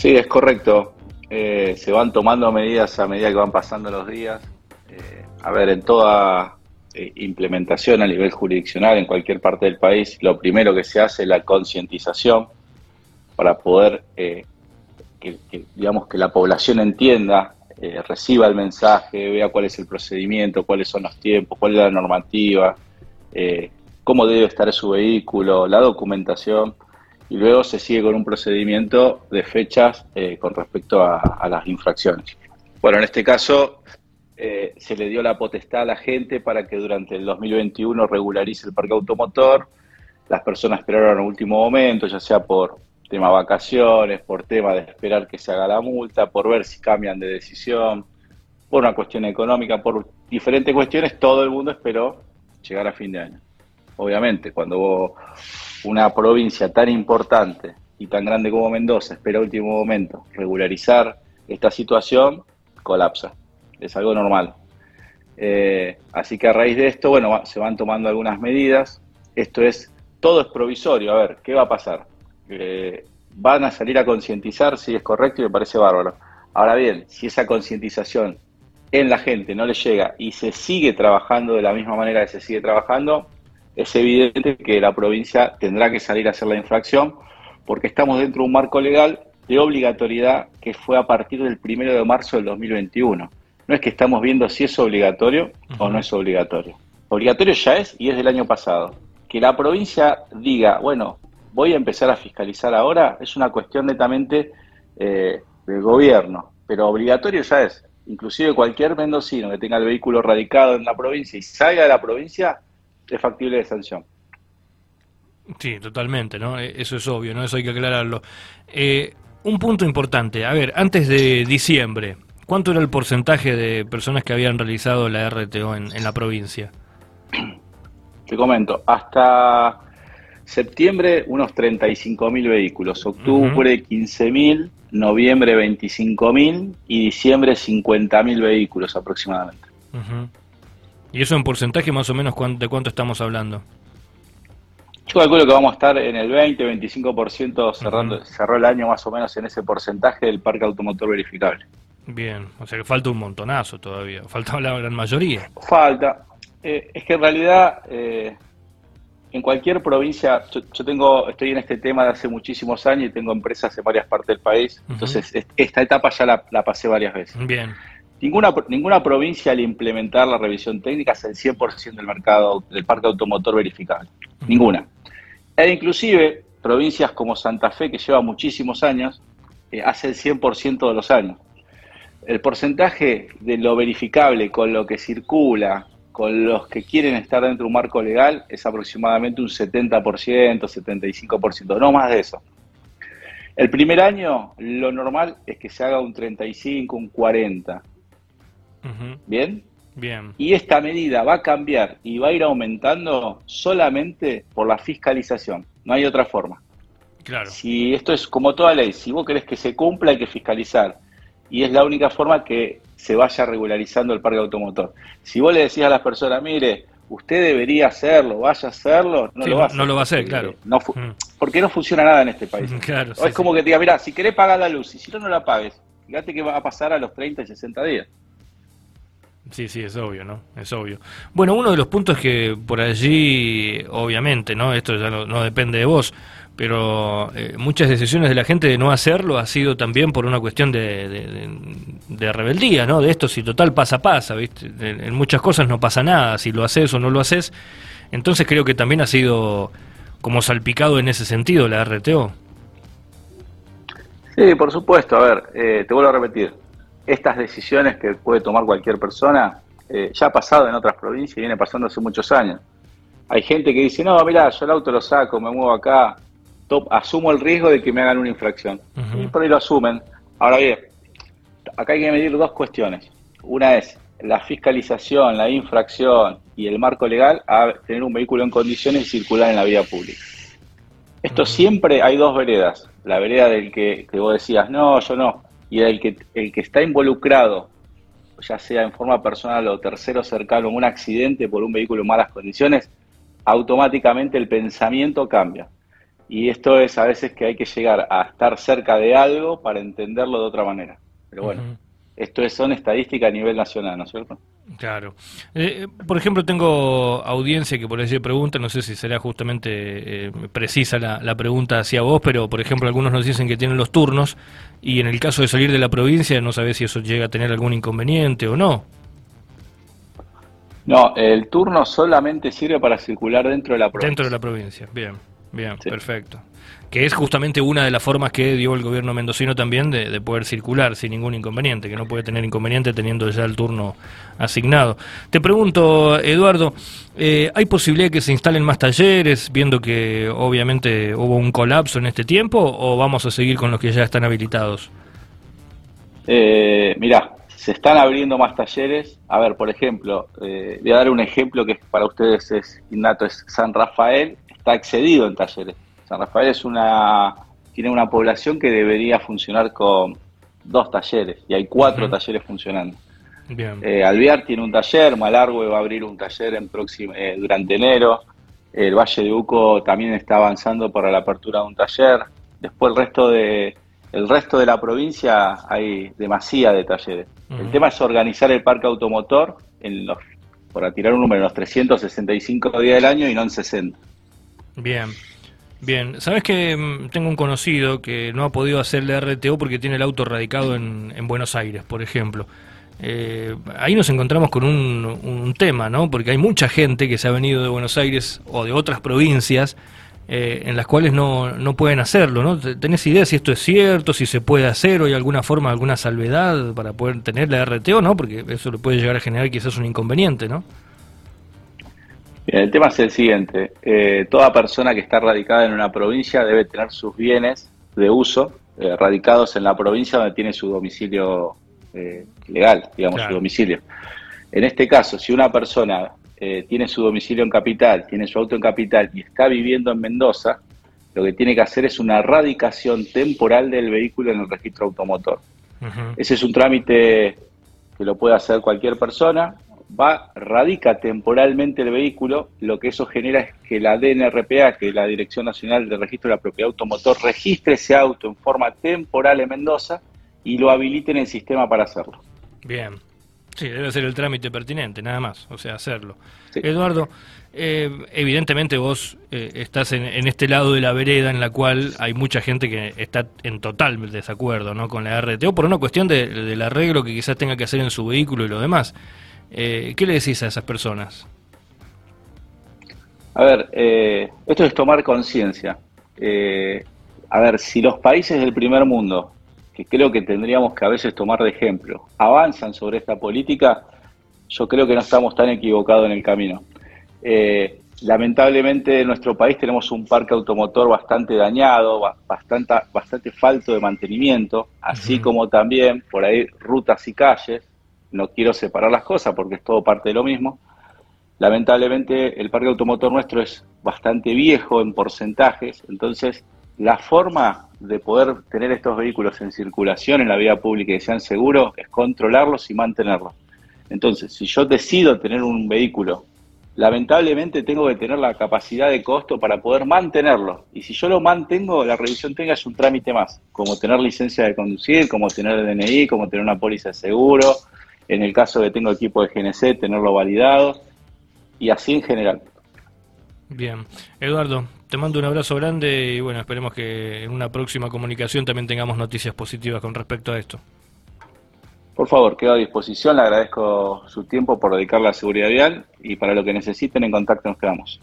Sí, es correcto. Eh, se van tomando medidas a medida que van pasando los días. Eh, a ver, en toda eh, implementación a nivel jurisdiccional en cualquier parte del país, lo primero que se hace es la concientización para poder que, digamos que la población entienda, reciba el mensaje, vea cuál es el procedimiento, cuáles son los tiempos, cuál es la normativa, cómo debe estar su vehículo, la documentación y luego se sigue con un procedimiento de fechas eh, con respecto a, las infracciones. Bueno, en este caso eh, se le dio la potestad a la gente para que durante el 2021 regularice el parque automotor. Las personas esperaron al último momento, ya sea por tema vacaciones, por tema de esperar que se haga la multa, por ver si cambian de decisión, por una cuestión económica, por diferentes cuestiones, todo el mundo esperó llegar a fin de año. Obviamente, cuando una provincia tan importante y tan grande como Mendoza espera último momento regularizar esta situación, colapsa. Es algo normal. Eh, así que a raíz de esto, bueno, se van tomando algunas medidas. Esto es, todo es provisorio. A ver, ¿qué va a pasar? Eh, van a salir a concientizar, si es correcto, y me parece bárbaro. Ahora bien, si esa concientización en la gente no le llega y se sigue trabajando de la misma manera que se sigue trabajando, es evidente que la provincia tendrá que salir a hacer la infracción porque estamos dentro de un marco legal de obligatoriedad que fue a partir del primero de marzo del 2021. No es que estamos viendo si es obligatorio o no es obligatorio. Obligatorio ya es y es del año pasado. Que la provincia diga, bueno, voy a empezar a fiscalizar ahora, es una cuestión netamente eh, del gobierno, pero obligatorio ya es. Inclusive cualquier mendocino que tenga el vehículo radicado en la provincia y salga de la provincia, es factible de sanción. Sí, totalmente, ¿no? E, eso es obvio, ¿no? Eso hay que aclararlo. Eh, un punto importante, a ver, antes de diciembre, ¿cuánto era el porcentaje de personas que habían realizado la RTO en, la provincia? Te comento, hasta septiembre unos 35.000 vehículos, octubre 15.000, noviembre 25.000 y diciembre 50.000 vehículos aproximadamente. ¿Y eso en porcentaje más o menos de cuánto estamos hablando? Yo calculo que vamos a estar en el 20-25% cerrando, cerró el año más o menos en ese porcentaje del parque automotor verificable. Bien, o sea que falta un montonazo todavía, falta la gran mayoría. Falta. Eh, es que en realidad eh, en cualquier provincia, yo, tengo, estoy en este tema de hace muchísimos años y tengo empresas en varias partes del país, entonces esta etapa ya la, la pasé varias veces. Bien. Ninguna, ninguna provincia al implementar la revisión técnica hace el 100% del mercado del parque automotor verificable. Ninguna. E inclusive provincias como Santa Fe, que lleva muchísimos años, eh, hace el 100% de los años. El porcentaje de lo verificable con lo que circula, con los que quieren estar dentro de un marco legal, es aproximadamente un 70%, 75%, no más de eso. El primer año, lo normal es que se haga un 35, un 40. ¿Bien? Bien. Y esta medida va a cambiar y va a ir aumentando solamente por la fiscalización. No hay otra forma. Claro. Si esto es como toda ley, si vos querés que se cumpla, hay que fiscalizar. Y es la única forma que se vaya regularizando el parque automotor. Si vos le decís a las personas, mire, usted debería hacerlo, vaya a hacerlo, no lo va a hacer. No lo va a hacer, claro. No mm. Porque no funciona nada en este país. Claro, es como que te diga, mira, si querés pagar la luz y si no, no la pagues, fíjate que va a pasar a los 30 y 60 días. Sí, sí, es obvio, ¿no? Es obvio. Bueno, uno de los puntos que por allí, obviamente, ¿no? Esto ya no, depende de vos, pero eh, muchas decisiones de la gente de no hacerlo ha sido también por una cuestión de, rebeldía, ¿no? De esto, si total pasa, pasa, ¿viste? En, muchas cosas no pasa nada, si lo haces o no lo haces. Entonces creo que también ha sido como salpicado en ese sentido la RTO. Sí, por supuesto. A ver, eh, te vuelvo a repetir estas decisiones que puede tomar cualquier persona, eh, ya ha pasado en otras provincias y viene pasando hace muchos años. Hay gente que dice, no, mira, yo el auto lo saco, me muevo acá, top, asumo el riesgo de que me hagan una infracción. Y por ahí lo asumen. Ahora bien, acá hay que medir dos cuestiones. Una es la fiscalización, la infracción y el marco legal a tener un vehículo en condiciones y circular en la vía pública. Esto siempre hay dos veredas. La vereda del que, que vos decías, no, yo no y el que, el que está involucrado, ya sea en forma personal o tercero cercano, en un accidente por un vehículo en malas condiciones, automáticamente el pensamiento cambia. y esto es a veces que hay que llegar a estar cerca de algo para entenderlo de otra manera. Pero bueno, esto es, son estadísticas a nivel nacional, ¿no es cierto? Claro. Eh, por ejemplo, tengo audiencia que por allí pregunta, no sé si será justamente eh, precisa la, pregunta hacia vos, pero por ejemplo algunos nos dicen que tienen los turnos y en el caso de salir de la provincia no sabés si eso llega a tener algún inconveniente o no. No, el turno solamente sirve para circular dentro de la provincia. Dentro de la provincia, bien, bien, perfecto que es justamente una de las formas que dio el gobierno mendocino también de, poder circular sin ningún inconveniente, que no puede tener inconveniente teniendo ya el turno asignado. Te pregunto, Eduardo, eh, ¿hay posibilidad de que se instalen más talleres, viendo que obviamente hubo un colapso en este tiempo, o vamos a seguir con los que ya están habilitados? Eh, mirá, se están abriendo más talleres. A ver, por ejemplo, eh, voy a dar un ejemplo que para ustedes es innato, es San Rafael, está excedido en talleres San Rafael es una tiene una población que debería funcionar con dos talleres y hay cuatro talleres funcionando. Bien. Eh, Alvear tiene un taller, Malargüe va a abrir un taller en próximo, eh, durante enero. El Valle de Uco también está avanzando para la apertura de un taller. Después el resto de el resto de la provincia hay demasiada de talleres. El tema es organizar el parque automotor en los, por tirar un número, en los 365 días del año y no en 60. Bien. Bien, sabes que mm, tengo un conocido que no ha podido hacer el RTO porque tiene el auto radicado en, Buenos Aires, por ejemplo. Eh, ahí nos encontramos con un, tema, ¿no? Porque hay mucha gente que se ha venido de Buenos Aires o de otras provincias eh, en las cuales no, no pueden hacerlo, ¿no? ¿Tenés idea si esto es cierto, si se puede hacer o hay alguna forma, alguna salvedad para poder tener la RTO, ¿no? Porque eso le puede llegar a generar quizás un inconveniente, ¿no? El tema es el siguiente. Eh, toda persona que está radicada en una provincia debe tener sus bienes de uso eh, radicados en la provincia donde tiene su domicilio eh, legal, digamos, su domicilio. En este caso, si una persona tiene su domicilio en capital, tiene su auto en capital y está viviendo en Mendoza, lo que tiene que hacer es una radicación temporal del vehículo en el registro automotor. Ese es un trámite que lo puede hacer cualquier persona, va, radica temporalmente el vehículo, lo que eso genera es que la DNRPA, que es la Dirección Nacional de Registro de la Propiedad Automotor, registre ese auto en forma temporal en Mendoza y lo habilite en el sistema para hacerlo. Bien. Sí, debe ser el trámite pertinente, nada más, o sea, hacerlo. Eduardo, eh, evidentemente vos eh, estás en, este lado de la vereda en la cual hay mucha gente que está en total desacuerdo ¿no? con la RTO por una cuestión del arreglo que quizás tenga que hacer en su vehículo y lo demás. Eh, ¿Qué le decís a esas personas? A ver, eh, esto es tomar conciencia. Eh, a ver, si los países del primer mundo, que creo que tendríamos que a veces tomar de ejemplo, avanzan sobre esta política, yo creo que no estamos tan equivocados en el camino. lamentablemente en nuestro país tenemos un parque automotor bastante dañado, bastante, bastante falto de mantenimiento, así como también por ahí rutas y calles no quiero separar las cosas porque es todo parte de lo mismo. Lamentablemente el parque automotor nuestro es bastante viejo en porcentajes, entonces la forma de poder tener estos vehículos en circulación en la vía pública y sean seguros es controlarlos y mantenerlos. Entonces, si yo decido tener un vehículo, lamentablemente tengo que tener la capacidad de costo para poder mantenerlo. Y si yo lo mantengo, la revisión tenga es un trámite más, como tener licencia de conducir, como tener DNI, como tener una póliza de seguro, en el caso de tengo equipo de GNC, tenerlo validado y así en general. Bien, Eduardo, te mando un abrazo grande y bueno, esperemos que en una próxima comunicación también tengamos noticias positivas con respecto a esto. Por favor, quedo a disposición, le agradezco su tiempo por dedicarle a la seguridad vial y para lo que necesiten en contacto nos quedamos.